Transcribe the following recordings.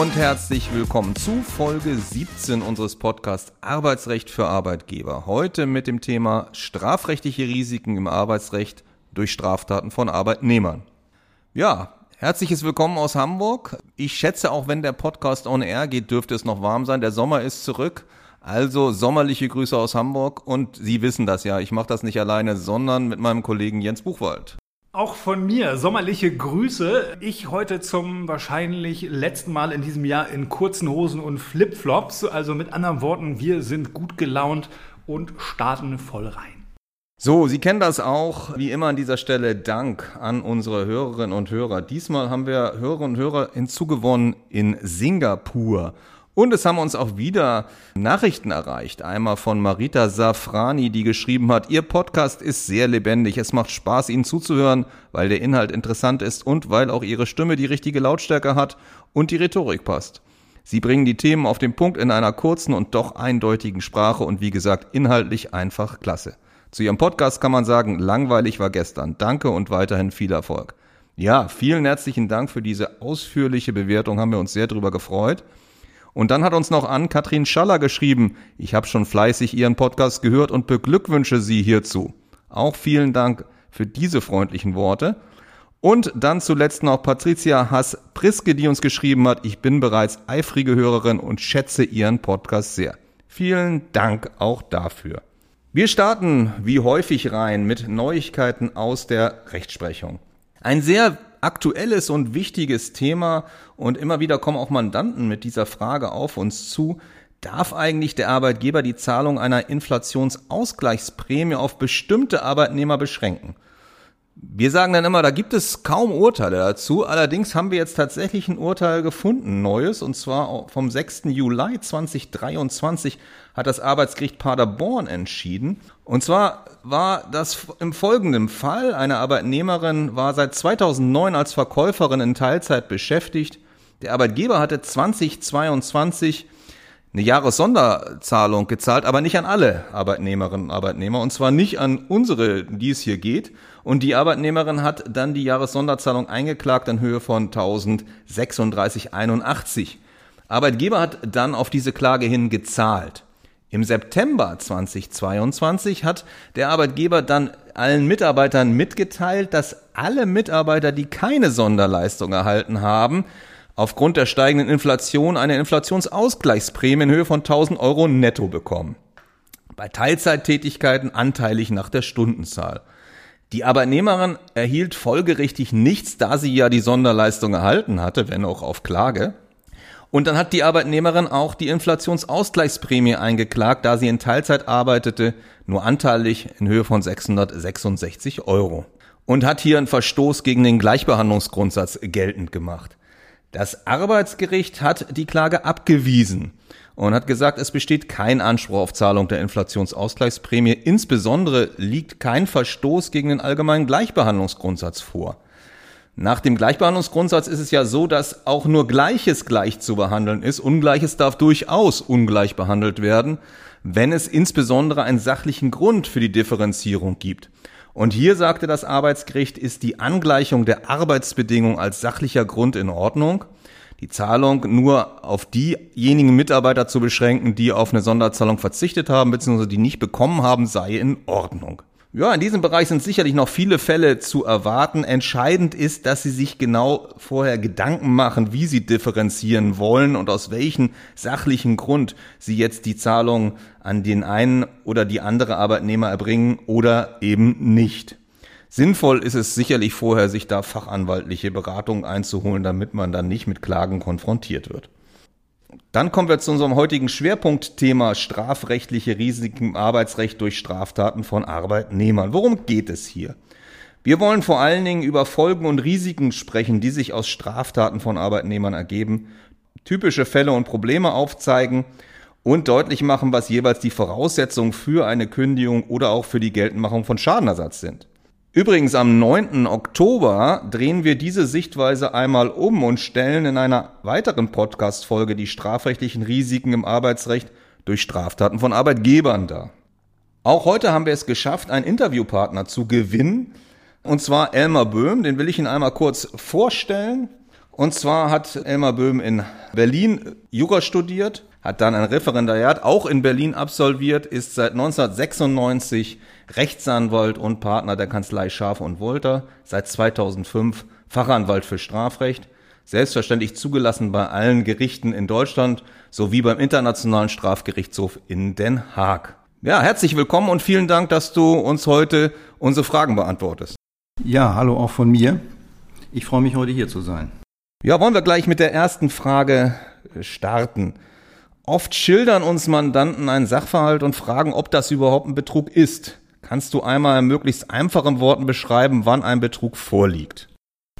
und herzlich willkommen zu Folge 17 unseres Podcasts Arbeitsrecht für Arbeitgeber. Heute mit dem Thema strafrechtliche Risiken im Arbeitsrecht durch Straftaten von Arbeitnehmern. Ja, herzliches Willkommen aus Hamburg. Ich schätze, auch wenn der Podcast on air geht, dürfte es noch warm sein. Der Sommer ist zurück. Also sommerliche Grüße aus Hamburg und Sie wissen das ja, ich mache das nicht alleine, sondern mit meinem Kollegen Jens Buchwald. Auch von mir sommerliche Grüße. Ich heute zum wahrscheinlich letzten Mal in diesem Jahr in kurzen Hosen und Flipflops. Also mit anderen Worten, wir sind gut gelaunt und starten voll rein. So, Sie kennen das auch. Wie immer an dieser Stelle Dank an unsere Hörerinnen und Hörer. Diesmal haben wir Hörerinnen und Hörer hinzugewonnen in Singapur. Und es haben uns auch wieder Nachrichten erreicht. Einmal von Marita Safrani, die geschrieben hat, Ihr Podcast ist sehr lebendig. Es macht Spaß, Ihnen zuzuhören, weil der Inhalt interessant ist und weil auch Ihre Stimme die richtige Lautstärke hat und die Rhetorik passt. Sie bringen die Themen auf den Punkt in einer kurzen und doch eindeutigen Sprache und wie gesagt, inhaltlich einfach klasse. Zu Ihrem Podcast kann man sagen, langweilig war gestern. Danke und weiterhin viel Erfolg. Ja, vielen herzlichen Dank für diese ausführliche Bewertung, haben wir uns sehr drüber gefreut. Und dann hat uns noch an Katrin Schaller geschrieben, ich habe schon fleißig Ihren Podcast gehört und beglückwünsche Sie hierzu. Auch vielen Dank für diese freundlichen Worte. Und dann zuletzt noch Patricia Hass-Priske, die uns geschrieben hat, ich bin bereits eifrige Hörerin und schätze Ihren Podcast sehr. Vielen Dank auch dafür. Wir starten wie häufig rein mit Neuigkeiten aus der Rechtsprechung. Ein sehr aktuelles und wichtiges Thema und immer wieder kommen auch Mandanten mit dieser Frage auf uns zu. Darf eigentlich der Arbeitgeber die Zahlung einer Inflationsausgleichsprämie auf bestimmte Arbeitnehmer beschränken? Wir sagen dann immer, da gibt es kaum Urteile dazu. Allerdings haben wir jetzt tatsächlich ein Urteil gefunden, neues, und zwar vom 6. Juli 2023 hat das Arbeitsgericht Paderborn entschieden. Und zwar war das im folgenden Fall. Eine Arbeitnehmerin war seit 2009 als Verkäuferin in Teilzeit beschäftigt. Der Arbeitgeber hatte 2022 eine Jahressonderzahlung gezahlt, aber nicht an alle Arbeitnehmerinnen und Arbeitnehmer und zwar nicht an unsere, die es hier geht. Und die Arbeitnehmerin hat dann die Jahressonderzahlung eingeklagt in Höhe von 1036,81. Arbeitgeber hat dann auf diese Klage hin gezahlt. Im September 2022 hat der Arbeitgeber dann allen Mitarbeitern mitgeteilt, dass alle Mitarbeiter, die keine Sonderleistung erhalten haben, aufgrund der steigenden Inflation eine Inflationsausgleichsprämie in Höhe von 1000 Euro netto bekommen. Bei Teilzeittätigkeiten anteilig nach der Stundenzahl. Die Arbeitnehmerin erhielt folgerichtig nichts, da sie ja die Sonderleistung erhalten hatte, wenn auch auf Klage. Und dann hat die Arbeitnehmerin auch die Inflationsausgleichsprämie eingeklagt, da sie in Teilzeit arbeitete, nur anteilig in Höhe von 666 Euro. Und hat hier einen Verstoß gegen den Gleichbehandlungsgrundsatz geltend gemacht. Das Arbeitsgericht hat die Klage abgewiesen und hat gesagt, es besteht kein Anspruch auf Zahlung der Inflationsausgleichsprämie. Insbesondere liegt kein Verstoß gegen den allgemeinen Gleichbehandlungsgrundsatz vor. Nach dem Gleichbehandlungsgrundsatz ist es ja so, dass auch nur Gleiches gleich zu behandeln ist. Ungleiches darf durchaus ungleich behandelt werden, wenn es insbesondere einen sachlichen Grund für die Differenzierung gibt. Und hier sagte das Arbeitsgericht, ist die Angleichung der Arbeitsbedingungen als sachlicher Grund in Ordnung. Die Zahlung nur auf diejenigen Mitarbeiter zu beschränken, die auf eine Sonderzahlung verzichtet haben bzw. die nicht bekommen haben, sei in Ordnung. Ja, in diesem Bereich sind sicherlich noch viele Fälle zu erwarten. Entscheidend ist, dass Sie sich genau vorher Gedanken machen, wie Sie differenzieren wollen und aus welchem sachlichen Grund Sie jetzt die Zahlung an den einen oder die andere Arbeitnehmer erbringen oder eben nicht. Sinnvoll ist es sicherlich vorher, sich da fachanwaltliche Beratungen einzuholen, damit man dann nicht mit Klagen konfrontiert wird. Dann kommen wir zu unserem heutigen Schwerpunktthema strafrechtliche Risiken im Arbeitsrecht durch Straftaten von Arbeitnehmern. Worum geht es hier? Wir wollen vor allen Dingen über Folgen und Risiken sprechen, die sich aus Straftaten von Arbeitnehmern ergeben, typische Fälle und Probleme aufzeigen und deutlich machen, was jeweils die Voraussetzungen für eine Kündigung oder auch für die Geltendmachung von Schadenersatz sind. Übrigens, am 9. Oktober drehen wir diese Sichtweise einmal um und stellen in einer weiteren Podcast-Folge die strafrechtlichen Risiken im Arbeitsrecht durch Straftaten von Arbeitgebern dar. Auch heute haben wir es geschafft, einen Interviewpartner zu gewinnen. Und zwar Elmar Böhm, den will ich Ihnen einmal kurz vorstellen. Und zwar hat Elmar Böhm in Berlin Jura studiert, hat dann ein Referendariat auch in Berlin absolviert, ist seit 1996 Rechtsanwalt und Partner der Kanzlei Schafe und Wolter, seit 2005 Fachanwalt für Strafrecht, selbstverständlich zugelassen bei allen Gerichten in Deutschland sowie beim Internationalen Strafgerichtshof in Den Haag. Ja, herzlich willkommen und vielen Dank, dass du uns heute unsere Fragen beantwortest. Ja, hallo auch von mir. Ich freue mich heute hier zu sein. Ja, wollen wir gleich mit der ersten Frage starten. Oft schildern uns Mandanten einen Sachverhalt und fragen, ob das überhaupt ein Betrug ist. Kannst du einmal in möglichst einfachen Worten beschreiben, wann ein Betrug vorliegt?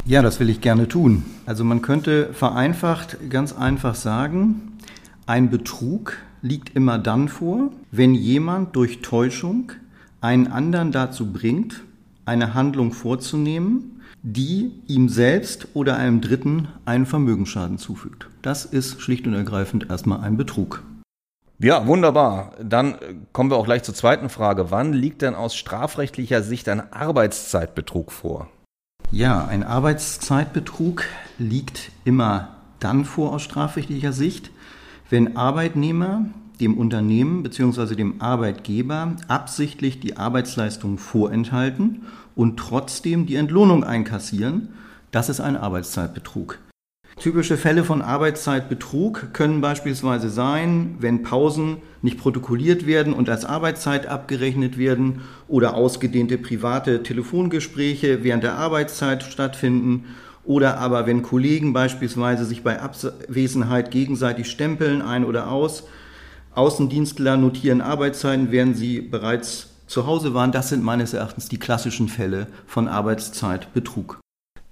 Ja, das will ich gerne tun. Also man könnte vereinfacht ganz einfach sagen, ein Betrug liegt immer dann vor, wenn jemand durch Täuschung einen anderen dazu bringt, eine Handlung vorzunehmen, die ihm selbst oder einem Dritten einen Vermögensschaden zufügt. Das ist schlicht und ergreifend erstmal ein Betrug. Ja, wunderbar. Dann kommen wir auch gleich zur zweiten Frage. Wann liegt denn aus strafrechtlicher Sicht ein Arbeitszeitbetrug vor? Ja, ein Arbeitszeitbetrug liegt immer dann vor aus strafrechtlicher Sicht, wenn Arbeitnehmer dem Unternehmen bzw. dem Arbeitgeber absichtlich die Arbeitsleistung vorenthalten und trotzdem die Entlohnung einkassieren, das ist ein Arbeitszeitbetrug. Typische Fälle von Arbeitszeitbetrug können beispielsweise sein, wenn Pausen nicht protokolliert werden und als Arbeitszeit abgerechnet werden oder ausgedehnte private Telefongespräche während der Arbeitszeit stattfinden oder aber wenn Kollegen beispielsweise sich bei Abwesenheit gegenseitig stempeln ein oder aus. Außendienstler notieren Arbeitszeiten, während sie bereits zu Hause waren. Das sind meines Erachtens die klassischen Fälle von Arbeitszeitbetrug.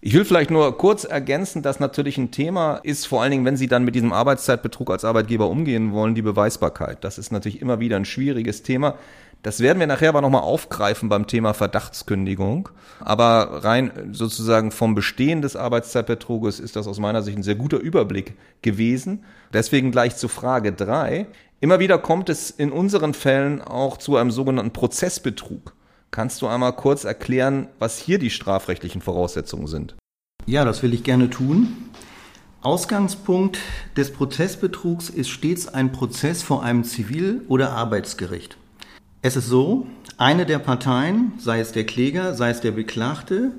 Ich will vielleicht nur kurz ergänzen, dass natürlich ein Thema ist, vor allen Dingen, wenn Sie dann mit diesem Arbeitszeitbetrug als Arbeitgeber umgehen wollen, die Beweisbarkeit. Das ist natürlich immer wieder ein schwieriges Thema. Das werden wir nachher aber nochmal aufgreifen beim Thema Verdachtskündigung. Aber rein sozusagen vom Bestehen des Arbeitszeitbetruges ist das aus meiner Sicht ein sehr guter Überblick gewesen. Deswegen gleich zu Frage drei. Immer wieder kommt es in unseren Fällen auch zu einem sogenannten Prozessbetrug. Kannst du einmal kurz erklären, was hier die strafrechtlichen Voraussetzungen sind? Ja, das will ich gerne tun. Ausgangspunkt des Prozessbetrugs ist stets ein Prozess vor einem Zivil- oder Arbeitsgericht. Es ist so, eine der Parteien, sei es der Kläger, sei es der Beklagte,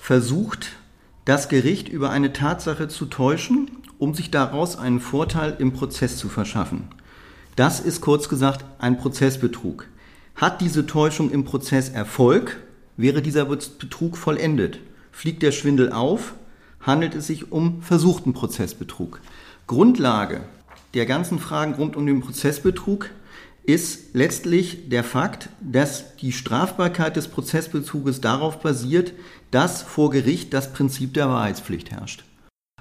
versucht, das Gericht über eine Tatsache zu täuschen, um sich daraus einen Vorteil im Prozess zu verschaffen. Das ist kurz gesagt ein Prozessbetrug. Hat diese Täuschung im Prozess Erfolg, wäre dieser Betrug vollendet. Fliegt der Schwindel auf, handelt es sich um versuchten Prozessbetrug. Grundlage der ganzen Fragen rund um den Prozessbetrug ist letztlich der Fakt, dass die Strafbarkeit des Prozessbetruges darauf basiert, dass vor Gericht das Prinzip der Wahrheitspflicht herrscht.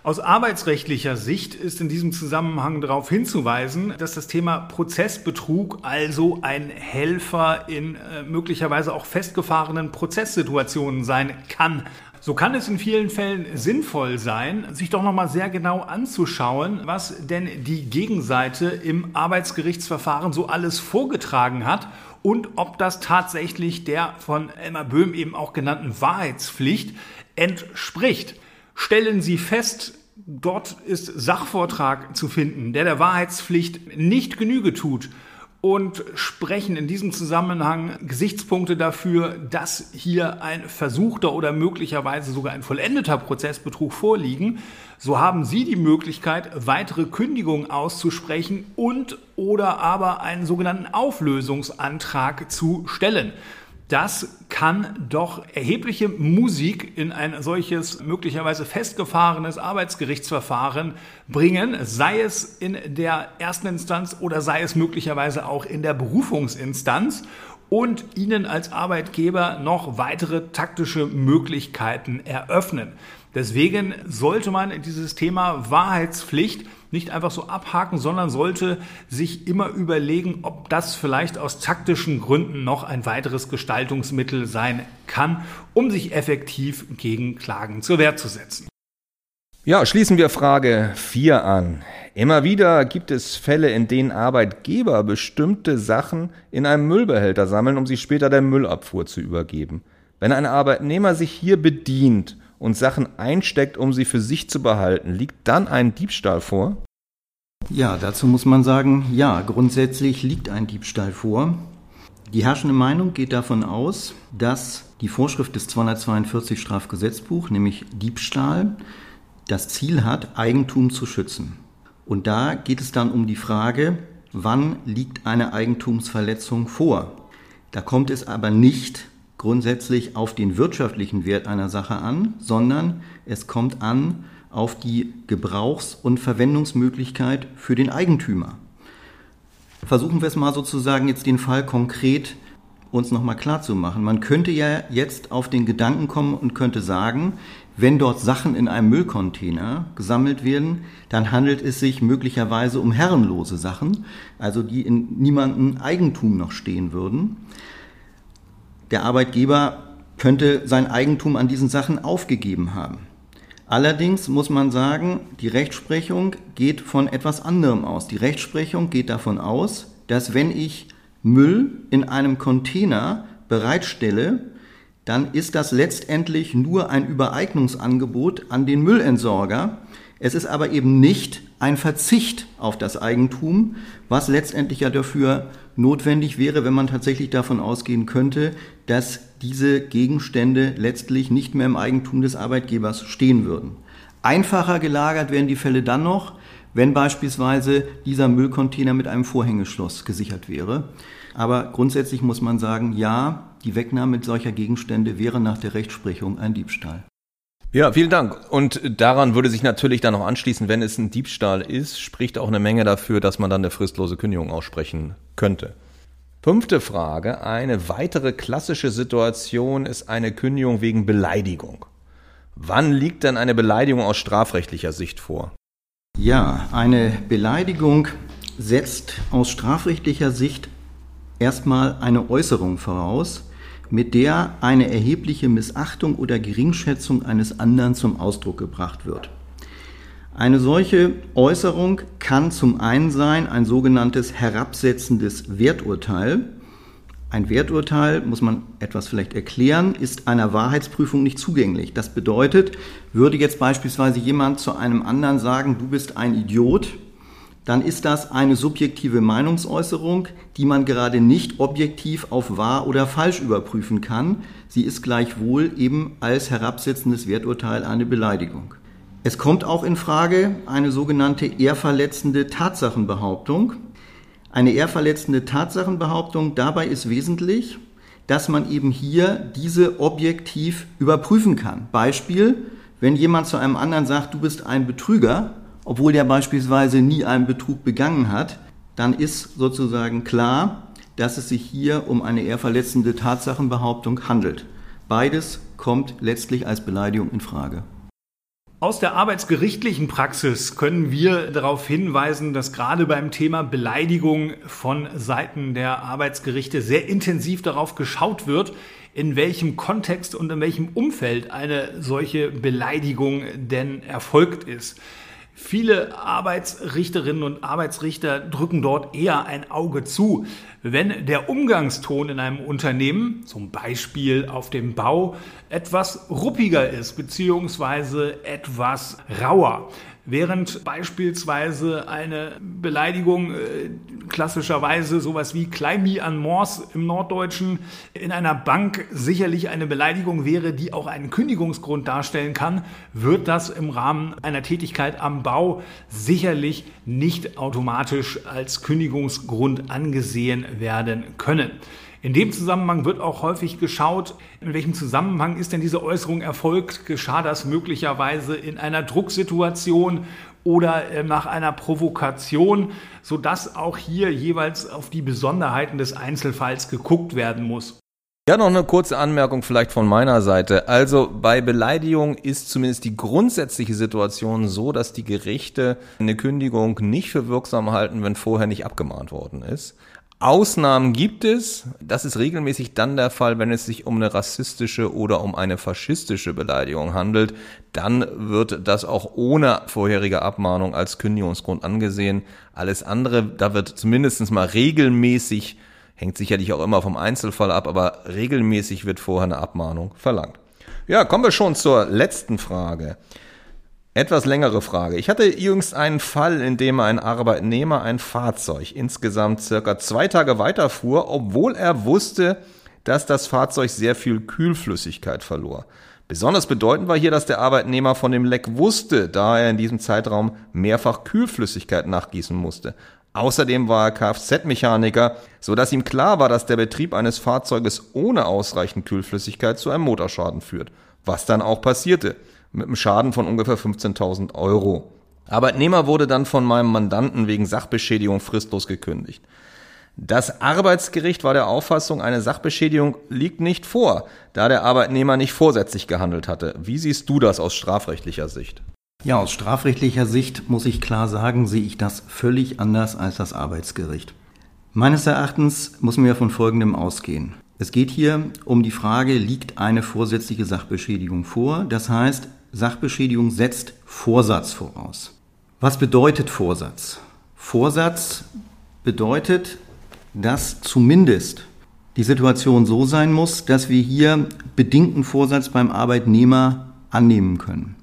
Aus arbeitsrechtlicher Sicht ist in diesem Zusammenhang darauf hinzuweisen, dass das Thema Prozessbetrug also ein Helfer in äh, möglicherweise auch festgefahrenen Prozesssituationen sein kann. So kann es in vielen Fällen sinnvoll sein, sich doch nochmal sehr genau anzuschauen, was denn die Gegenseite im Arbeitsgerichtsverfahren so alles vorgetragen hat und ob das tatsächlich der von Elmar Böhm eben auch genannten Wahrheitspflicht entspricht. Stellen Sie fest, dort ist Sachvortrag zu finden, der der Wahrheitspflicht nicht Genüge tut und sprechen in diesem Zusammenhang Gesichtspunkte dafür, dass hier ein versuchter oder möglicherweise sogar ein vollendeter Prozessbetrug vorliegen, so haben Sie die Möglichkeit, weitere Kündigungen auszusprechen und oder aber einen sogenannten Auflösungsantrag zu stellen. Das kann doch erhebliche Musik in ein solches möglicherweise festgefahrenes Arbeitsgerichtsverfahren bringen, sei es in der ersten Instanz oder sei es möglicherweise auch in der Berufungsinstanz und Ihnen als Arbeitgeber noch weitere taktische Möglichkeiten eröffnen. Deswegen sollte man dieses Thema Wahrheitspflicht nicht einfach so abhaken, sondern sollte sich immer überlegen, ob das vielleicht aus taktischen Gründen noch ein weiteres Gestaltungsmittel sein kann, um sich effektiv gegen Klagen zur Wehr zu setzen. Ja, schließen wir Frage 4 an. Immer wieder gibt es Fälle, in denen Arbeitgeber bestimmte Sachen in einem Müllbehälter sammeln, um sie später der Müllabfuhr zu übergeben. Wenn ein Arbeitnehmer sich hier bedient und Sachen einsteckt, um sie für sich zu behalten, liegt dann ein Diebstahl vor? Ja, dazu muss man sagen, ja, grundsätzlich liegt ein Diebstahl vor. Die herrschende Meinung geht davon aus, dass die Vorschrift des 242 Strafgesetzbuch, nämlich Diebstahl, das Ziel hat, Eigentum zu schützen. Und da geht es dann um die Frage, wann liegt eine Eigentumsverletzung vor. Da kommt es aber nicht grundsätzlich auf den wirtschaftlichen Wert einer Sache an, sondern es kommt an auf die Gebrauchs- und Verwendungsmöglichkeit für den Eigentümer. Versuchen wir es mal sozusagen jetzt den Fall konkret uns nochmal klar zu machen. Man könnte ja jetzt auf den Gedanken kommen und könnte sagen, wenn dort Sachen in einem Müllcontainer gesammelt werden, dann handelt es sich möglicherweise um herrenlose Sachen, also die in niemandem Eigentum noch stehen würden. Der Arbeitgeber könnte sein Eigentum an diesen Sachen aufgegeben haben. Allerdings muss man sagen, die Rechtsprechung geht von etwas anderem aus. Die Rechtsprechung geht davon aus, dass wenn ich Müll in einem Container bereitstelle, dann ist das letztendlich nur ein Übereignungsangebot an den Müllentsorger. Es ist aber eben nicht ein Verzicht auf das Eigentum, was letztendlich ja dafür notwendig wäre, wenn man tatsächlich davon ausgehen könnte, dass diese Gegenstände letztlich nicht mehr im Eigentum des Arbeitgebers stehen würden. Einfacher gelagert werden die Fälle dann noch, wenn beispielsweise dieser Müllcontainer mit einem Vorhängeschloss gesichert wäre. Aber grundsätzlich muss man sagen, ja, die Wegnahme solcher Gegenstände wäre nach der Rechtsprechung ein Diebstahl. Ja, vielen Dank. Und daran würde sich natürlich dann noch anschließen, wenn es ein Diebstahl ist, spricht auch eine Menge dafür, dass man dann eine fristlose Kündigung aussprechen könnte. Fünfte Frage. Eine weitere klassische Situation ist eine Kündigung wegen Beleidigung. Wann liegt denn eine Beleidigung aus strafrechtlicher Sicht vor? Ja, eine Beleidigung setzt aus strafrechtlicher Sicht erstmal eine Äußerung voraus, mit der eine erhebliche Missachtung oder Geringschätzung eines anderen zum Ausdruck gebracht wird. Eine solche Äußerung kann zum einen sein ein sogenanntes herabsetzendes Werturteil. Ein Werturteil, muss man etwas vielleicht erklären, ist einer Wahrheitsprüfung nicht zugänglich. Das bedeutet, würde jetzt beispielsweise jemand zu einem anderen sagen, du bist ein Idiot, dann ist das eine subjektive Meinungsäußerung, die man gerade nicht objektiv auf wahr oder falsch überprüfen kann. Sie ist gleichwohl eben als herabsetzendes Werturteil eine Beleidigung. Es kommt auch in Frage eine sogenannte ehrverletzende Tatsachenbehauptung. Eine ehrverletzende Tatsachenbehauptung dabei ist wesentlich, dass man eben hier diese objektiv überprüfen kann. Beispiel, wenn jemand zu einem anderen sagt, du bist ein Betrüger, obwohl der beispielsweise nie einen Betrug begangen hat, dann ist sozusagen klar, dass es sich hier um eine eher verletzende Tatsachenbehauptung handelt. Beides kommt letztlich als Beleidigung in Frage. Aus der arbeitsgerichtlichen Praxis können wir darauf hinweisen, dass gerade beim Thema Beleidigung von Seiten der Arbeitsgerichte sehr intensiv darauf geschaut wird, in welchem Kontext und in welchem Umfeld eine solche Beleidigung denn erfolgt ist. Viele Arbeitsrichterinnen und Arbeitsrichter drücken dort eher ein Auge zu. Wenn der Umgangston in einem Unternehmen, zum Beispiel auf dem Bau, etwas ruppiger ist, beziehungsweise etwas rauer, Während beispielsweise eine Beleidigung äh, klassischerweise sowas wie Kleimi an Mors im Norddeutschen in einer Bank sicherlich eine Beleidigung wäre, die auch einen Kündigungsgrund darstellen kann, wird das im Rahmen einer Tätigkeit am Bau sicherlich nicht automatisch als Kündigungsgrund angesehen werden können. In dem Zusammenhang wird auch häufig geschaut, in welchem Zusammenhang ist denn diese Äußerung erfolgt? Geschah das möglicherweise in einer Drucksituation oder äh, nach einer Provokation, sodass auch hier jeweils auf die Besonderheiten des Einzelfalls geguckt werden muss. Ja, noch eine kurze Anmerkung vielleicht von meiner Seite. Also bei Beleidigung ist zumindest die grundsätzliche Situation so, dass die Gerichte eine Kündigung nicht für wirksam halten, wenn vorher nicht abgemahnt worden ist. Ausnahmen gibt es. Das ist regelmäßig dann der Fall, wenn es sich um eine rassistische oder um eine faschistische Beleidigung handelt. Dann wird das auch ohne vorherige Abmahnung als Kündigungsgrund angesehen. Alles andere, da wird zumindest mal regelmäßig, hängt sicherlich auch immer vom Einzelfall ab, aber regelmäßig wird vorher eine Abmahnung verlangt. Ja, kommen wir schon zur letzten Frage. Etwas längere Frage. Ich hatte jüngst einen Fall, in dem ein Arbeitnehmer ein Fahrzeug insgesamt circa zwei Tage weiterfuhr, obwohl er wusste, dass das Fahrzeug sehr viel Kühlflüssigkeit verlor. Besonders bedeutend war hier, dass der Arbeitnehmer von dem Leck wusste, da er in diesem Zeitraum mehrfach Kühlflüssigkeit nachgießen musste. Außerdem war er Kfz-Mechaniker, so dass ihm klar war, dass der Betrieb eines Fahrzeuges ohne ausreichend Kühlflüssigkeit zu einem Motorschaden führt. Was dann auch passierte, mit einem Schaden von ungefähr 15.000 Euro. Arbeitnehmer wurde dann von meinem Mandanten wegen Sachbeschädigung fristlos gekündigt. Das Arbeitsgericht war der Auffassung, eine Sachbeschädigung liegt nicht vor, da der Arbeitnehmer nicht vorsätzlich gehandelt hatte. Wie siehst du das aus strafrechtlicher Sicht? Ja, aus strafrechtlicher Sicht muss ich klar sagen, sehe ich das völlig anders als das Arbeitsgericht. Meines Erachtens man ja von Folgendem ausgehen. Es geht hier um die Frage, liegt eine vorsätzliche Sachbeschädigung vor? Das heißt, Sachbeschädigung setzt Vorsatz voraus. Was bedeutet Vorsatz? Vorsatz bedeutet, dass zumindest die Situation so sein muss, dass wir hier bedingten Vorsatz beim Arbeitnehmer annehmen können.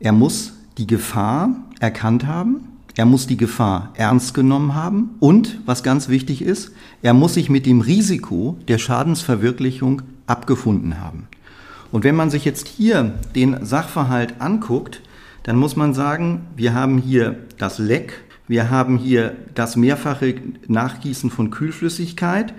Er muss die Gefahr erkannt haben, er muss die Gefahr ernst genommen haben und, was ganz wichtig ist, er muss sich mit dem Risiko der Schadensverwirklichung abgefunden haben. Und wenn man sich jetzt hier den Sachverhalt anguckt, dann muss man sagen, wir haben hier das Leck, wir haben hier das mehrfache Nachgießen von Kühlflüssigkeit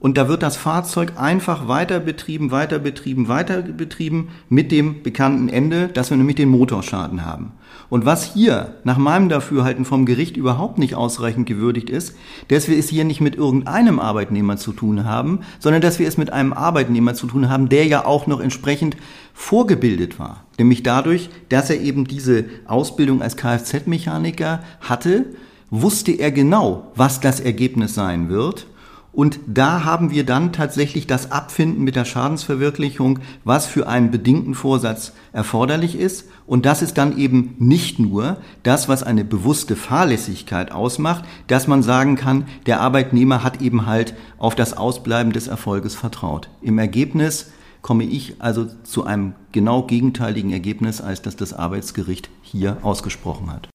und da wird das Fahrzeug einfach weiter betrieben, weiter betrieben, weiter betrieben mit dem bekannten Ende, dass wir nämlich den Motorschaden haben. Und was hier nach meinem Dafürhalten vom Gericht überhaupt nicht ausreichend gewürdigt ist, dass wir es hier nicht mit irgendeinem Arbeitnehmer zu tun haben, sondern dass wir es mit einem Arbeitnehmer zu tun haben, der ja auch noch entsprechend vorgebildet war. Nämlich dadurch, dass er eben diese Ausbildung als Kfz-Mechaniker hatte, wusste er genau, was das Ergebnis sein wird und da haben wir dann tatsächlich das Abfinden mit der Schadensverwirklichung, was für einen bedingten Vorsatz erforderlich ist. Und das ist dann eben nicht nur das, was eine bewusste Fahrlässigkeit ausmacht, dass man sagen kann, der Arbeitnehmer hat eben halt auf das Ausbleiben des Erfolges vertraut. Im Ergebnis komme ich also zu einem genau gegenteiligen Ergebnis, als das das Arbeitsgericht hier ausgesprochen hat.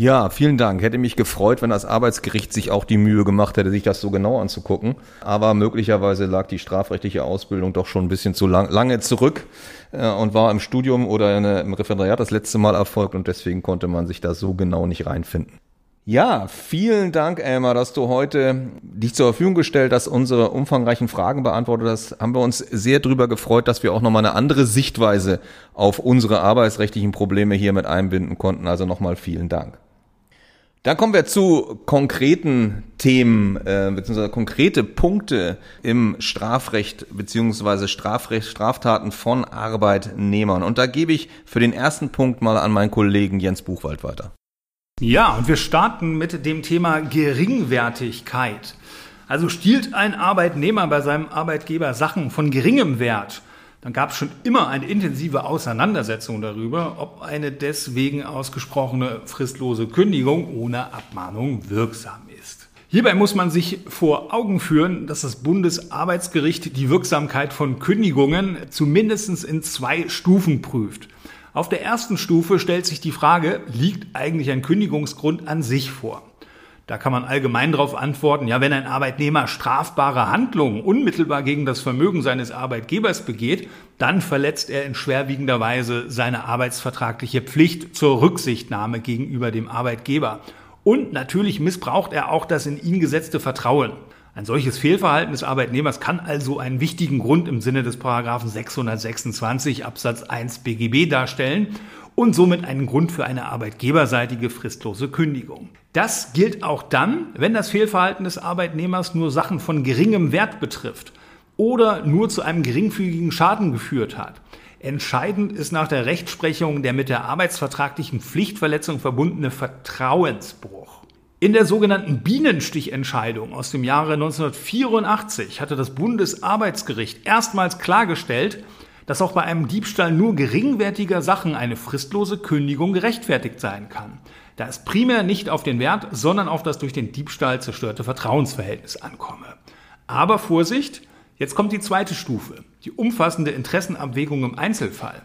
Ja, vielen Dank. Hätte mich gefreut, wenn das Arbeitsgericht sich auch die Mühe gemacht hätte, sich das so genau anzugucken. Aber möglicherweise lag die strafrechtliche Ausbildung doch schon ein bisschen zu lang, lange zurück äh, und war im Studium oder in, im Referendariat das letzte Mal erfolgt und deswegen konnte man sich da so genau nicht reinfinden. Ja, vielen Dank, Elmar, dass du heute dich zur Verfügung gestellt hast, unsere umfangreichen Fragen beantwortet hast. Haben wir uns sehr drüber gefreut, dass wir auch nochmal eine andere Sichtweise auf unsere arbeitsrechtlichen Probleme hier mit einbinden konnten. Also nochmal vielen Dank. Dann kommen wir zu konkreten Themen äh, beziehungsweise konkrete Punkte im Strafrecht beziehungsweise Strafrecht, Straftaten von Arbeitnehmern. Und da gebe ich für den ersten Punkt mal an meinen Kollegen Jens Buchwald weiter. Ja, und wir starten mit dem Thema Geringwertigkeit. Also stiehlt ein Arbeitnehmer bei seinem Arbeitgeber Sachen von geringem Wert, dann gab es schon immer eine intensive Auseinandersetzung darüber, ob eine deswegen ausgesprochene fristlose Kündigung ohne Abmahnung wirksam ist. Hierbei muss man sich vor Augen führen, dass das Bundesarbeitsgericht die Wirksamkeit von Kündigungen zumindest in zwei Stufen prüft. Auf der ersten Stufe stellt sich die Frage, liegt eigentlich ein Kündigungsgrund an sich vor? Da kann man allgemein darauf antworten, ja, wenn ein Arbeitnehmer strafbare Handlungen unmittelbar gegen das Vermögen seines Arbeitgebers begeht, dann verletzt er in schwerwiegender Weise seine arbeitsvertragliche Pflicht zur Rücksichtnahme gegenüber dem Arbeitgeber. Und natürlich missbraucht er auch das in ihn gesetzte Vertrauen. Ein solches Fehlverhalten des Arbeitnehmers kann also einen wichtigen Grund im Sinne des Paragraphen 626 Absatz 1 BGB darstellen und somit einen Grund für eine arbeitgeberseitige fristlose Kündigung. Das gilt auch dann, wenn das Fehlverhalten des Arbeitnehmers nur Sachen von geringem Wert betrifft oder nur zu einem geringfügigen Schaden geführt hat. Entscheidend ist nach der Rechtsprechung der mit der arbeitsvertraglichen Pflichtverletzung verbundene Vertrauensbruch. In der sogenannten Bienenstichentscheidung aus dem Jahre 1984 hatte das Bundesarbeitsgericht erstmals klargestellt, dass auch bei einem Diebstahl nur geringwertiger Sachen eine fristlose Kündigung gerechtfertigt sein kann, da es primär nicht auf den Wert, sondern auf das durch den Diebstahl zerstörte Vertrauensverhältnis ankomme. Aber Vorsicht, Jetzt kommt die zweite Stufe, die umfassende Interessenabwägung im Einzelfall.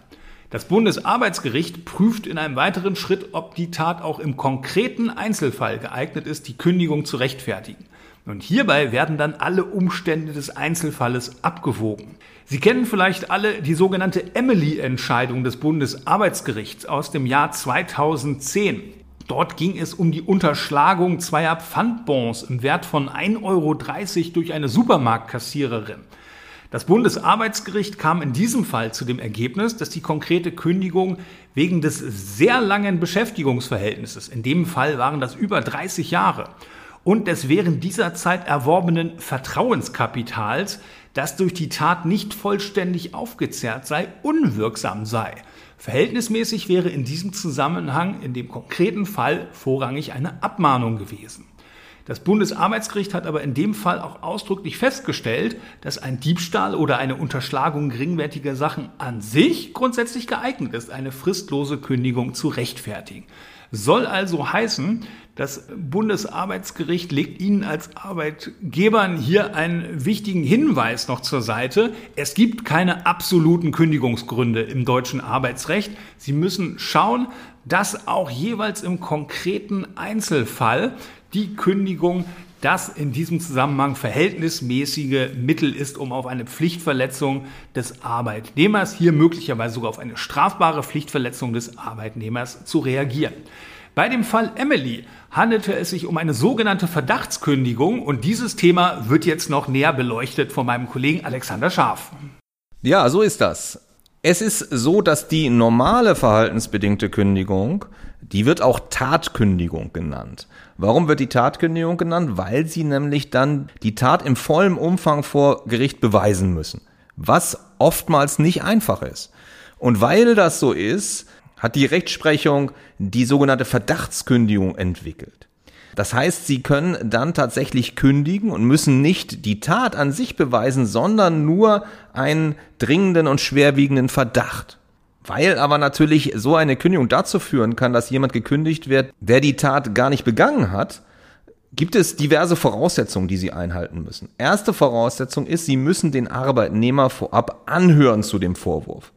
Das Bundesarbeitsgericht prüft in einem weiteren Schritt, ob die Tat auch im konkreten Einzelfall geeignet ist, die Kündigung zu rechtfertigen. Und hierbei werden dann alle Umstände des Einzelfalles abgewogen. Sie kennen vielleicht alle die sogenannte Emily-Entscheidung des Bundesarbeitsgerichts aus dem Jahr 2010. Dort ging es um die Unterschlagung zweier Pfandbons im Wert von 1,30 Euro durch eine Supermarktkassiererin. Das Bundesarbeitsgericht kam in diesem Fall zu dem Ergebnis, dass die konkrete Kündigung wegen des sehr langen Beschäftigungsverhältnisses, in dem Fall waren das über 30 Jahre, und des während dieser Zeit erworbenen Vertrauenskapitals, das durch die Tat nicht vollständig aufgezehrt sei, unwirksam sei. Verhältnismäßig wäre in diesem Zusammenhang in dem konkreten Fall vorrangig eine Abmahnung gewesen. Das Bundesarbeitsgericht hat aber in dem Fall auch ausdrücklich festgestellt, dass ein Diebstahl oder eine Unterschlagung geringwertiger Sachen an sich grundsätzlich geeignet ist, eine fristlose Kündigung zu rechtfertigen. Soll also heißen, das Bundesarbeitsgericht legt Ihnen als Arbeitgebern hier einen wichtigen Hinweis noch zur Seite. Es gibt keine absoluten Kündigungsgründe im deutschen Arbeitsrecht. Sie müssen schauen, dass auch jeweils im konkreten Einzelfall die Kündigung das in diesem Zusammenhang verhältnismäßige Mittel ist, um auf eine Pflichtverletzung des Arbeitnehmers, hier möglicherweise sogar auf eine strafbare Pflichtverletzung des Arbeitnehmers zu reagieren. Bei dem Fall Emily handelte es sich um eine sogenannte Verdachtskündigung und dieses Thema wird jetzt noch näher beleuchtet von meinem Kollegen Alexander Scharf. Ja, so ist das. Es ist so, dass die normale verhaltensbedingte Kündigung, die wird auch Tatkündigung genannt. Warum wird die Tatkündigung genannt? Weil sie nämlich dann die Tat im vollen Umfang vor Gericht beweisen müssen. Was oftmals nicht einfach ist. Und weil das so ist, hat die Rechtsprechung die sogenannte Verdachtskündigung entwickelt. Das heißt, sie können dann tatsächlich kündigen und müssen nicht die Tat an sich beweisen, sondern nur einen dringenden und schwerwiegenden Verdacht. Weil aber natürlich so eine Kündigung dazu führen kann, dass jemand gekündigt wird, der die Tat gar nicht begangen hat, gibt es diverse Voraussetzungen, die Sie einhalten müssen. Erste Voraussetzung ist, Sie müssen den Arbeitnehmer vorab anhören zu dem Vorwurf.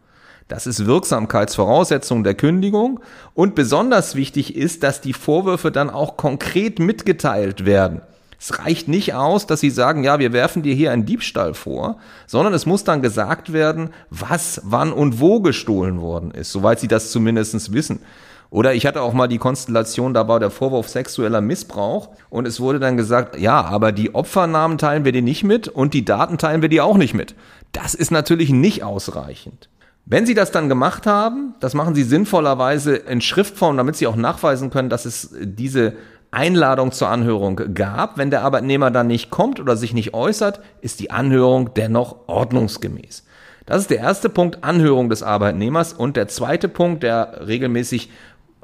Das ist Wirksamkeitsvoraussetzung der Kündigung und besonders wichtig ist, dass die Vorwürfe dann auch konkret mitgeteilt werden. Es reicht nicht aus, dass Sie sagen, ja, wir werfen dir hier einen Diebstahl vor, sondern es muss dann gesagt werden, was, wann und wo gestohlen worden ist, soweit Sie das zumindest wissen. Oder ich hatte auch mal die Konstellation, da war der Vorwurf sexueller Missbrauch und es wurde dann gesagt, ja, aber die Opfernamen teilen wir dir nicht mit und die Daten teilen wir dir auch nicht mit. Das ist natürlich nicht ausreichend. Wenn Sie das dann gemacht haben, das machen Sie sinnvollerweise in Schriftform, damit Sie auch nachweisen können, dass es diese Einladung zur Anhörung gab. Wenn der Arbeitnehmer dann nicht kommt oder sich nicht äußert, ist die Anhörung dennoch ordnungsgemäß. Das ist der erste Punkt, Anhörung des Arbeitnehmers. Und der zweite Punkt, der regelmäßig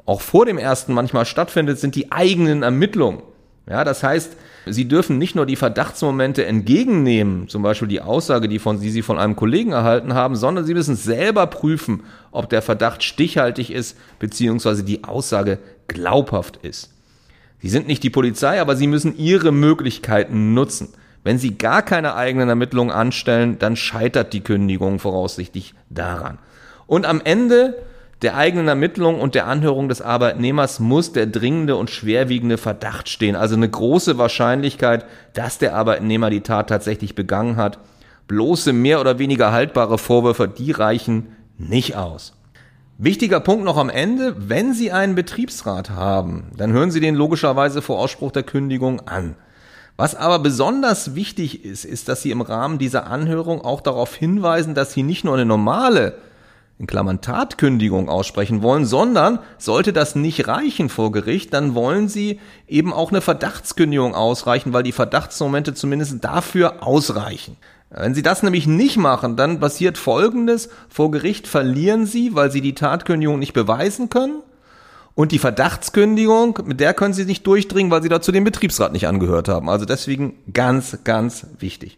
auch vor dem ersten manchmal stattfindet, sind die eigenen Ermittlungen. Ja, das heißt, Sie dürfen nicht nur die Verdachtsmomente entgegennehmen, zum Beispiel die Aussage, die, von, die Sie von einem Kollegen erhalten haben, sondern Sie müssen selber prüfen, ob der Verdacht stichhaltig ist, beziehungsweise die Aussage glaubhaft ist. Sie sind nicht die Polizei, aber Sie müssen Ihre Möglichkeiten nutzen. Wenn Sie gar keine eigenen Ermittlungen anstellen, dann scheitert die Kündigung voraussichtlich daran. Und am Ende der eigenen Ermittlung und der Anhörung des Arbeitnehmers muss der dringende und schwerwiegende Verdacht stehen. Also eine große Wahrscheinlichkeit, dass der Arbeitnehmer die Tat tatsächlich begangen hat. Bloße mehr oder weniger haltbare Vorwürfe, die reichen nicht aus. Wichtiger Punkt noch am Ende, wenn Sie einen Betriebsrat haben, dann hören Sie den logischerweise vor Ausspruch der Kündigung an. Was aber besonders wichtig ist, ist, dass Sie im Rahmen dieser Anhörung auch darauf hinweisen, dass Sie nicht nur eine normale in Klammern Tatkündigung aussprechen wollen, sondern sollte das nicht reichen vor Gericht, dann wollen sie eben auch eine Verdachtskündigung ausreichen, weil die Verdachtsmomente zumindest dafür ausreichen. Wenn Sie das nämlich nicht machen, dann passiert Folgendes. Vor Gericht verlieren Sie, weil Sie die Tatkündigung nicht beweisen können. Und die Verdachtskündigung, mit der können Sie nicht durchdringen, weil Sie dazu den Betriebsrat nicht angehört haben. Also deswegen ganz, ganz wichtig.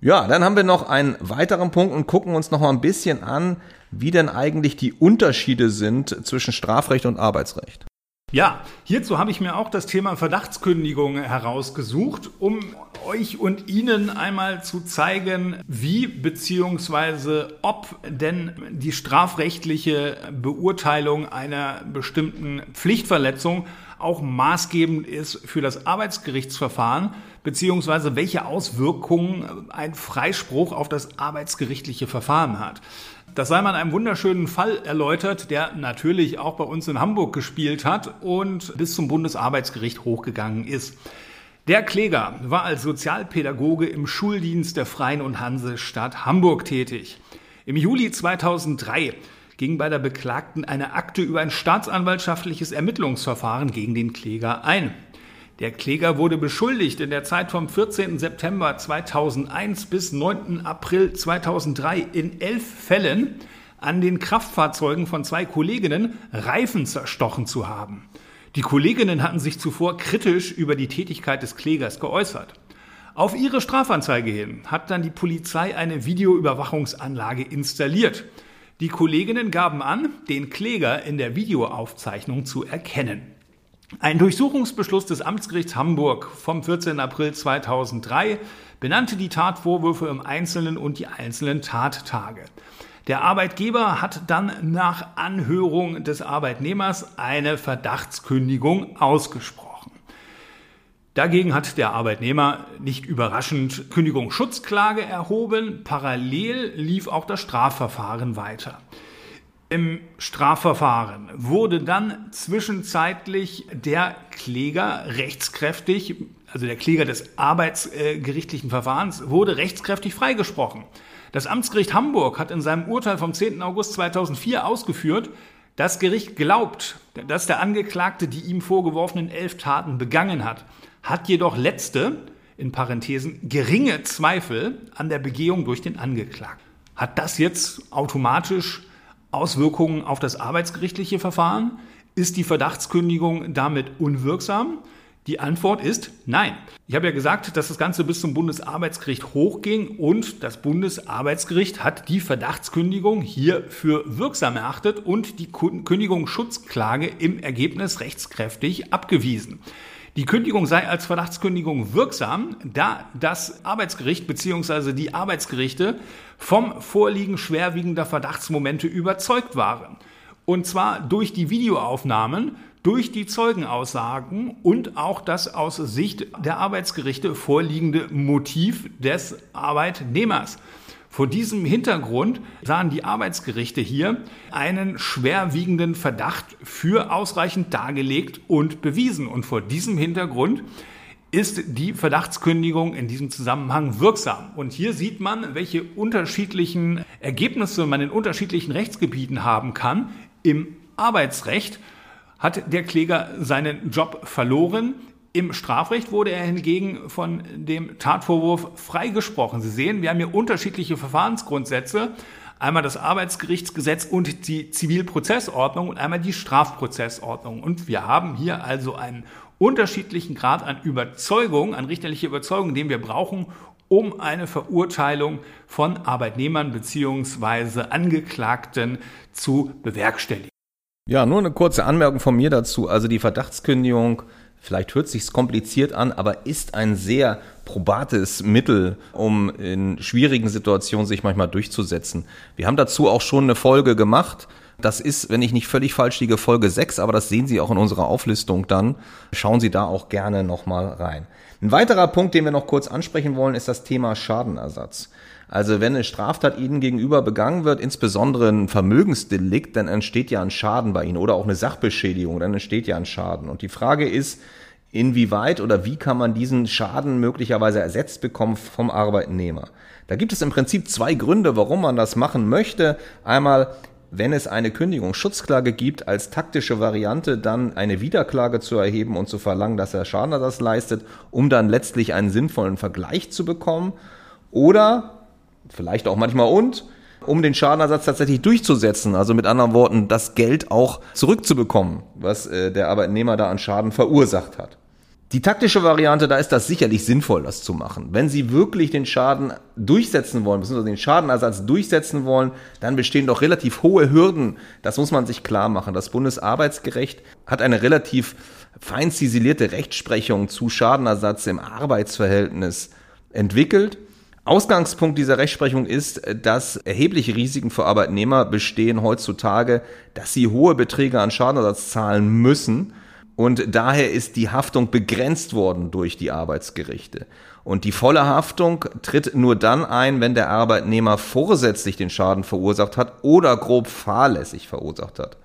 Ja, dann haben wir noch einen weiteren Punkt und gucken uns noch mal ein bisschen an, wie denn eigentlich die Unterschiede sind zwischen Strafrecht und Arbeitsrecht. Ja, hierzu habe ich mir auch das Thema Verdachtskündigung herausgesucht, um euch und Ihnen einmal zu zeigen, wie bzw. ob denn die strafrechtliche Beurteilung einer bestimmten Pflichtverletzung auch maßgebend ist für das Arbeitsgerichtsverfahren, beziehungsweise welche Auswirkungen ein Freispruch auf das arbeitsgerichtliche Verfahren hat. Das sei mal in einem wunderschönen Fall erläutert, der natürlich auch bei uns in Hamburg gespielt hat und bis zum Bundesarbeitsgericht hochgegangen ist. Der Kläger war als Sozialpädagoge im Schuldienst der Freien und Hansestadt Hamburg tätig. Im Juli 2003 ging bei der Beklagten eine Akte über ein staatsanwaltschaftliches Ermittlungsverfahren gegen den Kläger ein. Der Kläger wurde beschuldigt, in der Zeit vom 14. September 2001 bis 9. April 2003 in elf Fällen an den Kraftfahrzeugen von zwei Kolleginnen Reifen zerstochen zu haben. Die Kolleginnen hatten sich zuvor kritisch über die Tätigkeit des Klägers geäußert. Auf ihre Strafanzeige hin hat dann die Polizei eine Videoüberwachungsanlage installiert. Die Kolleginnen gaben an, den Kläger in der Videoaufzeichnung zu erkennen. Ein Durchsuchungsbeschluss des Amtsgerichts Hamburg vom 14. April 2003 benannte die Tatvorwürfe im Einzelnen und die einzelnen Tattage. Der Arbeitgeber hat dann nach Anhörung des Arbeitnehmers eine Verdachtskündigung ausgesprochen. Dagegen hat der Arbeitnehmer nicht überraschend Kündigungsschutzklage erhoben. Parallel lief auch das Strafverfahren weiter. Im Strafverfahren wurde dann zwischenzeitlich der Kläger rechtskräftig, also der Kläger des arbeitsgerichtlichen Verfahrens, wurde rechtskräftig freigesprochen. Das Amtsgericht Hamburg hat in seinem Urteil vom 10. August 2004 ausgeführt, das Gericht glaubt, dass der Angeklagte die ihm vorgeworfenen elf Taten begangen hat, hat jedoch letzte, in Parenthesen, geringe Zweifel an der Begehung durch den Angeklagten. Hat das jetzt automatisch Auswirkungen auf das arbeitsgerichtliche Verfahren? Ist die Verdachtskündigung damit unwirksam? Die Antwort ist nein. Ich habe ja gesagt, dass das Ganze bis zum Bundesarbeitsgericht hochging und das Bundesarbeitsgericht hat die Verdachtskündigung hier für wirksam erachtet und die Kündigungsschutzklage im Ergebnis rechtskräftig abgewiesen. Die Kündigung sei als Verdachtskündigung wirksam, da das Arbeitsgericht bzw. die Arbeitsgerichte vom Vorliegen schwerwiegender Verdachtsmomente überzeugt waren. Und zwar durch die Videoaufnahmen, durch die Zeugenaussagen und auch das aus Sicht der Arbeitsgerichte vorliegende Motiv des Arbeitnehmers. Vor diesem Hintergrund sahen die Arbeitsgerichte hier einen schwerwiegenden Verdacht für ausreichend dargelegt und bewiesen. Und vor diesem Hintergrund ist die Verdachtskündigung in diesem Zusammenhang wirksam. Und hier sieht man, welche unterschiedlichen Ergebnisse man in unterschiedlichen Rechtsgebieten haben kann. Im Arbeitsrecht hat der Kläger seinen Job verloren. Im Strafrecht wurde er hingegen von dem Tatvorwurf freigesprochen. Sie sehen, wir haben hier unterschiedliche Verfahrensgrundsätze. Einmal das Arbeitsgerichtsgesetz und die Zivilprozessordnung und einmal die Strafprozessordnung. Und wir haben hier also einen unterschiedlichen Grad an Überzeugung, an richterlicher Überzeugung, den wir brauchen, um eine Verurteilung von Arbeitnehmern beziehungsweise Angeklagten zu bewerkstelligen. Ja, nur eine kurze Anmerkung von mir dazu. Also die Verdachtskündigung Vielleicht hört sich's kompliziert an, aber ist ein sehr probates Mittel, um in schwierigen Situationen sich manchmal durchzusetzen. Wir haben dazu auch schon eine Folge gemacht. Das ist, wenn ich nicht völlig falsch liege, Folge 6, aber das sehen Sie auch in unserer Auflistung dann. Schauen Sie da auch gerne nochmal rein. Ein weiterer Punkt, den wir noch kurz ansprechen wollen, ist das Thema Schadenersatz. Also wenn eine Straftat Ihnen gegenüber begangen wird, insbesondere ein Vermögensdelikt, dann entsteht ja ein Schaden bei Ihnen oder auch eine Sachbeschädigung, dann entsteht ja ein Schaden. Und die Frage ist, inwieweit oder wie kann man diesen Schaden möglicherweise ersetzt bekommen vom Arbeitnehmer? Da gibt es im Prinzip zwei Gründe, warum man das machen möchte. Einmal, wenn es eine Kündigungsschutzklage gibt, als taktische Variante dann eine Wiederklage zu erheben und zu verlangen, dass er Schadenersatz leistet, um dann letztlich einen sinnvollen Vergleich zu bekommen. Oder vielleicht auch manchmal und, um den Schadenersatz tatsächlich durchzusetzen. Also mit anderen Worten, das Geld auch zurückzubekommen, was äh, der Arbeitnehmer da an Schaden verursacht hat. Die taktische Variante, da ist das sicherlich sinnvoll, das zu machen. Wenn Sie wirklich den Schaden durchsetzen wollen, beziehungsweise den Schadenersatz durchsetzen wollen, dann bestehen doch relativ hohe Hürden. Das muss man sich klar machen. Das Bundesarbeitsgericht hat eine relativ fein ziselierte Rechtsprechung zu Schadenersatz im Arbeitsverhältnis entwickelt. Ausgangspunkt dieser Rechtsprechung ist, dass erhebliche Risiken für Arbeitnehmer bestehen heutzutage, dass sie hohe Beträge an Schadenersatz zahlen müssen und daher ist die Haftung begrenzt worden durch die Arbeitsgerichte. Und die volle Haftung tritt nur dann ein, wenn der Arbeitnehmer vorsätzlich den Schaden verursacht hat oder grob fahrlässig verursacht hat.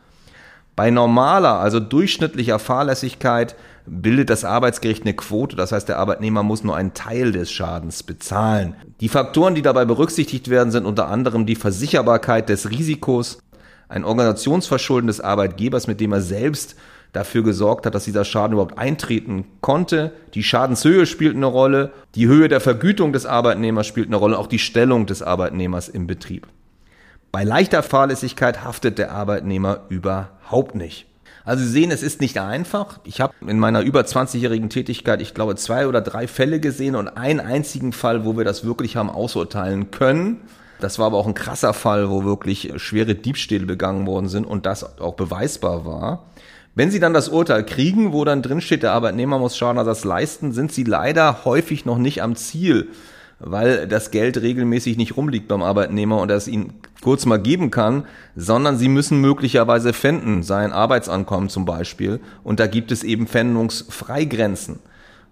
Bei normaler, also durchschnittlicher Fahrlässigkeit bildet das Arbeitsgericht eine Quote, das heißt der Arbeitnehmer muss nur einen Teil des Schadens bezahlen. Die Faktoren, die dabei berücksichtigt werden, sind unter anderem die Versicherbarkeit des Risikos, ein Organisationsverschulden des Arbeitgebers, mit dem er selbst dafür gesorgt hat, dass dieser Schaden überhaupt eintreten konnte. Die Schadenshöhe spielt eine Rolle, die Höhe der Vergütung des Arbeitnehmers spielt eine Rolle, auch die Stellung des Arbeitnehmers im Betrieb. Bei leichter Fahrlässigkeit haftet der Arbeitnehmer überhaupt nicht. Also Sie sehen, es ist nicht einfach. Ich habe in meiner über 20-jährigen Tätigkeit, ich glaube, zwei oder drei Fälle gesehen und einen einzigen Fall, wo wir das wirklich haben ausurteilen können. Das war aber auch ein krasser Fall, wo wirklich schwere Diebstähle begangen worden sind und das auch beweisbar war. Wenn Sie dann das Urteil kriegen, wo dann drin steht, der Arbeitnehmer muss Schadenersatz leisten, sind Sie leider häufig noch nicht am Ziel, weil das Geld regelmäßig nicht rumliegt beim Arbeitnehmer und er es Ihnen kurz mal geben kann, sondern Sie müssen möglicherweise fänden, sein Arbeitsankommen zum Beispiel, und da gibt es eben Pfändungsfreigrenzen.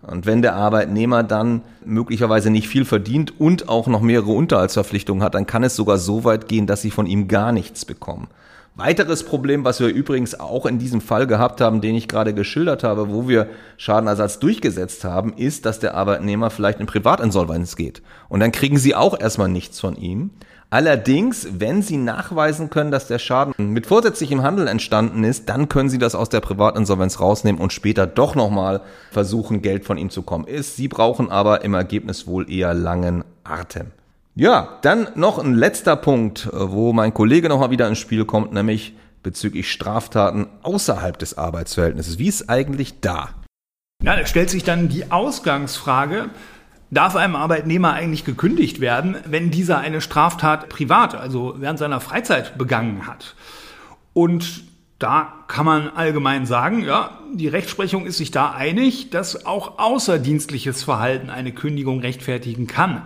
Und wenn der Arbeitnehmer dann möglicherweise nicht viel verdient und auch noch mehrere Unterhaltsverpflichtungen hat, dann kann es sogar so weit gehen, dass Sie von ihm gar nichts bekommen. Weiteres Problem, was wir übrigens auch in diesem Fall gehabt haben, den ich gerade geschildert habe, wo wir Schadenersatz durchgesetzt haben, ist, dass der Arbeitnehmer vielleicht in Privatinsolvenz geht. Und dann kriegen Sie auch erstmal nichts von ihm. Allerdings, wenn Sie nachweisen können, dass der Schaden mit vorsätzlichem Handel entstanden ist, dann können Sie das aus der Privatinsolvenz rausnehmen und später doch nochmal versuchen, Geld von ihm zu kommen. Ist, Sie brauchen aber im Ergebnis wohl eher langen Atem. Ja, dann noch ein letzter Punkt, äh, wo mein Kollege nochmal wieder ins Spiel kommt, nämlich bezüglich Straftaten außerhalb des Arbeitsverhältnisses. Wie ist eigentlich da? Ja, da stellt sich dann die Ausgangsfrage, darf einem Arbeitnehmer eigentlich gekündigt werden, wenn dieser eine Straftat privat, also während seiner Freizeit begangen hat? Und da kann man allgemein sagen, ja, die Rechtsprechung ist sich da einig, dass auch außerdienstliches Verhalten eine Kündigung rechtfertigen kann.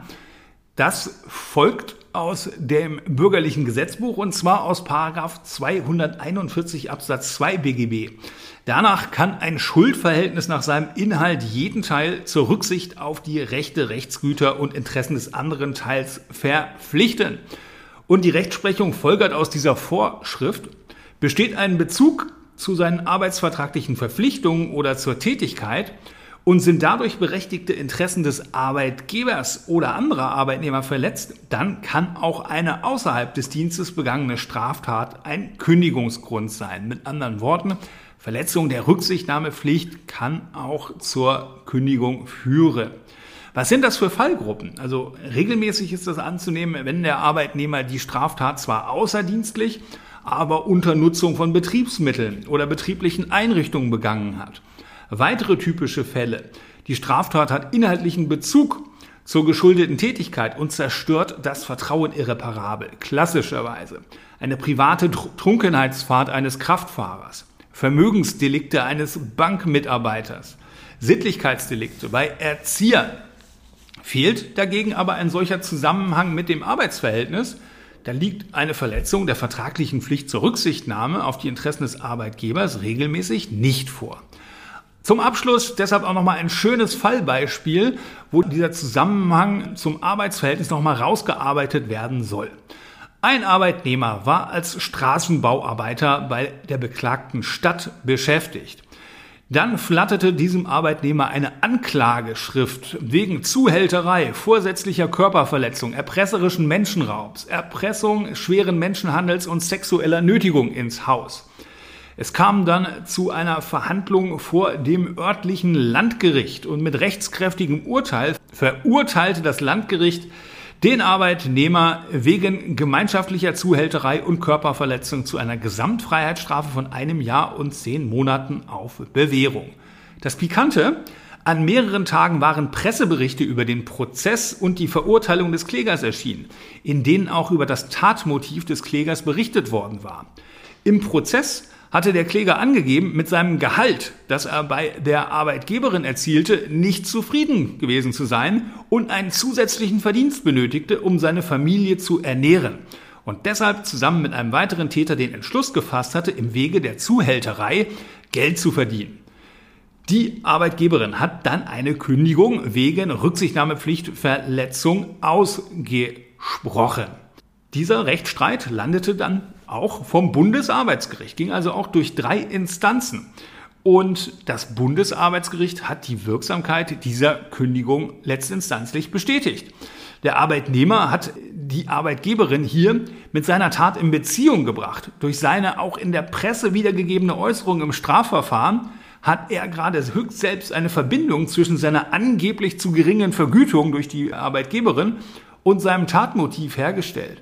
Das folgt aus dem bürgerlichen Gesetzbuch und zwar aus Paragraph 241 Absatz 2 BGB. Danach kann ein Schuldverhältnis nach seinem Inhalt jeden Teil zur Rücksicht auf die Rechte, Rechtsgüter und Interessen des anderen Teils verpflichten. Und die Rechtsprechung folgert aus dieser Vorschrift, besteht ein Bezug zu seinen arbeitsvertraglichen Verpflichtungen oder zur Tätigkeit und sind dadurch berechtigte Interessen des Arbeitgebers oder anderer Arbeitnehmer verletzt, dann kann auch eine außerhalb des Dienstes begangene Straftat ein Kündigungsgrund sein. Mit anderen Worten, Verletzung der Rücksichtnahmepflicht kann auch zur Kündigung führen. Was sind das für Fallgruppen? Also regelmäßig ist das anzunehmen, wenn der Arbeitnehmer die Straftat zwar außerdienstlich, aber unter Nutzung von Betriebsmitteln oder betrieblichen Einrichtungen begangen hat. Weitere typische Fälle. Die Straftat hat inhaltlichen Bezug zur geschuldeten Tätigkeit und zerstört das Vertrauen irreparabel. Klassischerweise eine private Trunkenheitsfahrt eines Kraftfahrers, Vermögensdelikte eines Bankmitarbeiters, Sittlichkeitsdelikte bei Erziehern. Fehlt dagegen aber ein solcher Zusammenhang mit dem Arbeitsverhältnis, da liegt eine Verletzung der vertraglichen Pflicht zur Rücksichtnahme auf die Interessen des Arbeitgebers regelmäßig nicht vor. Zum Abschluss deshalb auch nochmal ein schönes Fallbeispiel, wo dieser Zusammenhang zum Arbeitsverhältnis nochmal rausgearbeitet werden soll. Ein Arbeitnehmer war als Straßenbauarbeiter bei der beklagten Stadt beschäftigt. Dann flatterte diesem Arbeitnehmer eine Anklageschrift wegen Zuhälterei, vorsätzlicher Körperverletzung, erpresserischen Menschenraubs, Erpressung, schweren Menschenhandels und sexueller Nötigung ins Haus. Es kam dann zu einer Verhandlung vor dem örtlichen Landgericht und mit rechtskräftigem Urteil verurteilte das Landgericht den Arbeitnehmer wegen gemeinschaftlicher Zuhälterei und Körperverletzung zu einer Gesamtfreiheitsstrafe von einem Jahr und zehn Monaten auf Bewährung. Das Pikante, An mehreren Tagen waren Presseberichte über den Prozess und die Verurteilung des Klägers erschienen, in denen auch über das Tatmotiv des Klägers berichtet worden war. Im Prozess hatte der Kläger angegeben, mit seinem Gehalt, das er bei der Arbeitgeberin erzielte, nicht zufrieden gewesen zu sein und einen zusätzlichen Verdienst benötigte, um seine Familie zu ernähren. Und deshalb zusammen mit einem weiteren Täter den Entschluss gefasst hatte, im Wege der Zuhälterei Geld zu verdienen. Die Arbeitgeberin hat dann eine Kündigung wegen Rücksichtnahmepflichtverletzung ausgesprochen. Dieser Rechtsstreit landete dann auch vom Bundesarbeitsgericht, ging also auch durch drei Instanzen. Und das Bundesarbeitsgericht hat die Wirksamkeit dieser Kündigung letztinstanzlich bestätigt. Der Arbeitnehmer hat die Arbeitgeberin hier mit seiner Tat in Beziehung gebracht. Durch seine auch in der Presse wiedergegebene Äußerung im Strafverfahren hat er gerade höchst selbst eine Verbindung zwischen seiner angeblich zu geringen Vergütung durch die Arbeitgeberin und seinem Tatmotiv hergestellt.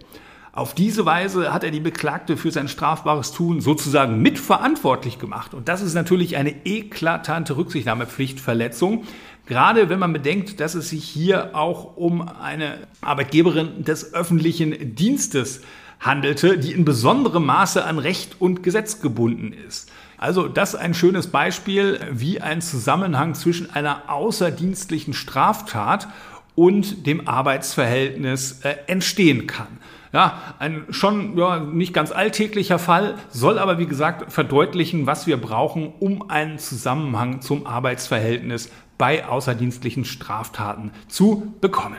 Auf diese Weise hat er die Beklagte für sein strafbares Tun sozusagen mitverantwortlich gemacht. Und das ist natürlich eine eklatante Rücksichtnahmepflichtverletzung, gerade wenn man bedenkt, dass es sich hier auch um eine Arbeitgeberin des öffentlichen Dienstes handelte, die in besonderem Maße an Recht und Gesetz gebunden ist. Also das ist ein schönes Beispiel, wie ein Zusammenhang zwischen einer außerdienstlichen Straftat und dem Arbeitsverhältnis äh, entstehen kann. Ja, ein schon ja, nicht ganz alltäglicher Fall, soll aber wie gesagt verdeutlichen, was wir brauchen, um einen Zusammenhang zum Arbeitsverhältnis bei außerdienstlichen Straftaten zu bekommen.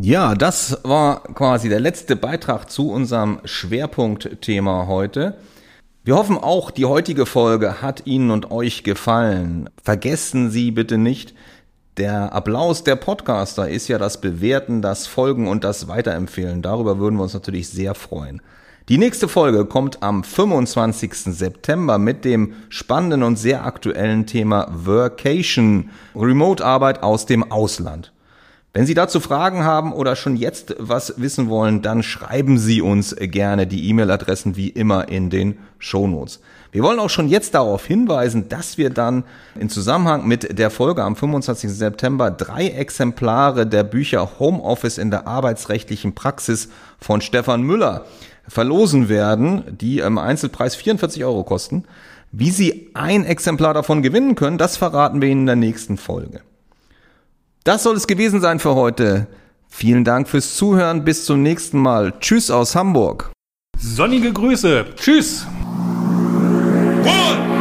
Ja, das war quasi der letzte Beitrag zu unserem Schwerpunktthema heute. Wir hoffen auch, die heutige Folge hat Ihnen und euch gefallen. Vergessen Sie bitte nicht, der Applaus der Podcaster ist ja das Bewerten, das Folgen und das Weiterempfehlen. Darüber würden wir uns natürlich sehr freuen. Die nächste Folge kommt am 25. September mit dem spannenden und sehr aktuellen Thema Workation, Remote-Arbeit aus dem Ausland. Wenn Sie dazu Fragen haben oder schon jetzt was wissen wollen, dann schreiben Sie uns gerne die E-Mail-Adressen wie immer in den Shownotes. Wir wollen auch schon jetzt darauf hinweisen, dass wir dann in Zusammenhang mit der Folge am 25. September drei Exemplare der Bücher Homeoffice in der arbeitsrechtlichen Praxis von Stefan Müller verlosen werden, die im Einzelpreis 44 Euro kosten. Wie Sie ein Exemplar davon gewinnen können, das verraten wir Ihnen in der nächsten Folge. Das soll es gewesen sein für heute. Vielen Dank fürs Zuhören. Bis zum nächsten Mal. Tschüss aus Hamburg. Sonnige Grüße. Tschüss. one.